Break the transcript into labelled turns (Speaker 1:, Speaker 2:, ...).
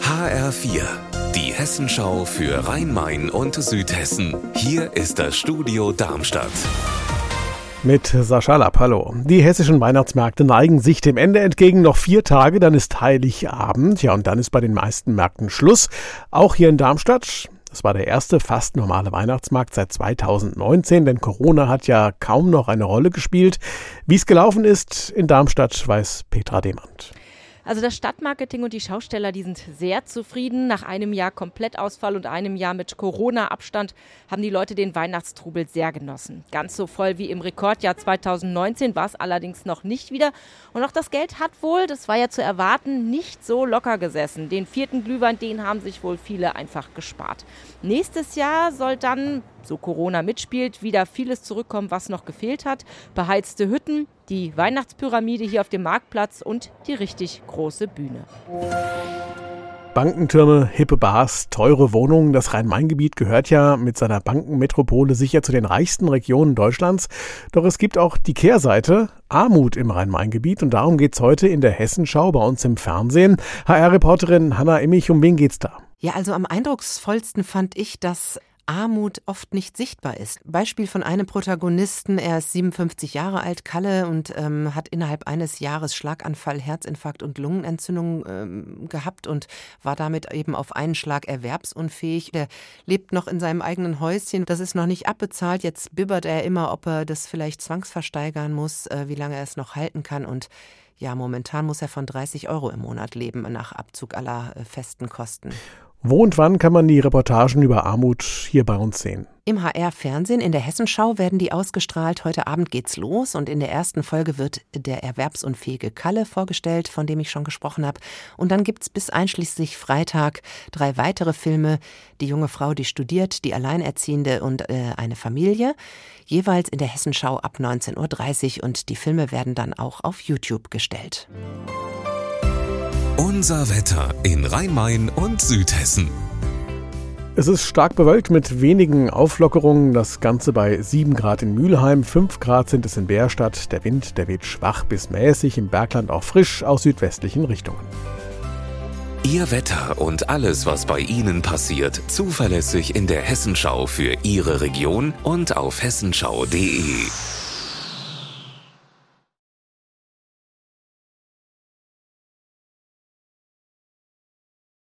Speaker 1: HR4, die Hessenschau für Rhein-Main und Südhessen. Hier ist das Studio Darmstadt.
Speaker 2: Mit Sascha Lapp, hallo. Die hessischen Weihnachtsmärkte neigen sich dem Ende entgegen. Noch vier Tage, dann ist Heiligabend. Ja, und dann ist bei den meisten Märkten Schluss. Auch hier in Darmstadt. Das war der erste fast normale Weihnachtsmarkt seit 2019, denn Corona hat ja kaum noch eine Rolle gespielt. Wie es gelaufen ist in Darmstadt, weiß Petra Demand.
Speaker 3: Also das Stadtmarketing und die Schausteller, die sind sehr zufrieden. Nach einem Jahr Komplettausfall und einem Jahr mit Corona-Abstand haben die Leute den Weihnachtstrubel sehr genossen. Ganz so voll wie im Rekordjahr 2019 war es allerdings noch nicht wieder. Und auch das Geld hat wohl, das war ja zu erwarten, nicht so locker gesessen. Den vierten Glühwein, den haben sich wohl viele einfach gespart. Nächstes Jahr soll dann so Corona mitspielt, wieder vieles zurückkommen, was noch gefehlt hat. Beheizte Hütten, die Weihnachtspyramide hier auf dem Marktplatz und die richtig große Bühne.
Speaker 2: Bankentürme, hippe Bars, teure Wohnungen. Das Rhein-Main-Gebiet gehört ja mit seiner Bankenmetropole sicher zu den reichsten Regionen Deutschlands. Doch es gibt auch die Kehrseite, Armut im Rhein-Main-Gebiet. Und darum geht es heute in der Hessenschau bei uns im Fernsehen. HR-Reporterin Hanna Immich, um wen geht's da?
Speaker 4: Ja, also am eindrucksvollsten fand ich, dass Armut oft nicht sichtbar ist. Beispiel von einem Protagonisten, er ist 57 Jahre alt, Kalle, und ähm, hat innerhalb eines Jahres Schlaganfall, Herzinfarkt und Lungenentzündung ähm, gehabt und war damit eben auf einen Schlag erwerbsunfähig. Der lebt noch in seinem eigenen Häuschen, das ist noch nicht abbezahlt. Jetzt bibbert er immer, ob er das vielleicht zwangsversteigern muss, äh, wie lange er es noch halten kann und ja, momentan muss er von 30 Euro im Monat leben nach Abzug aller äh, festen Kosten.
Speaker 2: Wo und wann kann man die Reportagen über Armut hier bei uns sehen?
Speaker 4: Im HR-Fernsehen in der Hessenschau werden die ausgestrahlt. Heute Abend geht's los und in der ersten Folge wird der erwerbsunfähige Kalle vorgestellt, von dem ich schon gesprochen habe. Und dann gibt's bis einschließlich Freitag drei weitere Filme. Die junge Frau, die studiert, die Alleinerziehende und äh, eine Familie. Jeweils in der Hessenschau ab 19.30 Uhr und die Filme werden dann auch auf YouTube gestellt.
Speaker 1: Unser Wetter in Rhein-Main und Südhessen.
Speaker 2: Es ist stark bewölkt mit wenigen Auflockerungen. Das Ganze bei 7 Grad in Mülheim, 5 Grad sind es in Bärstadt. Der Wind, der weht schwach bis mäßig, im Bergland auch frisch aus südwestlichen Richtungen.
Speaker 1: Ihr Wetter und alles, was bei Ihnen passiert, zuverlässig in der Hessenschau für Ihre Region und auf hessenschau.de.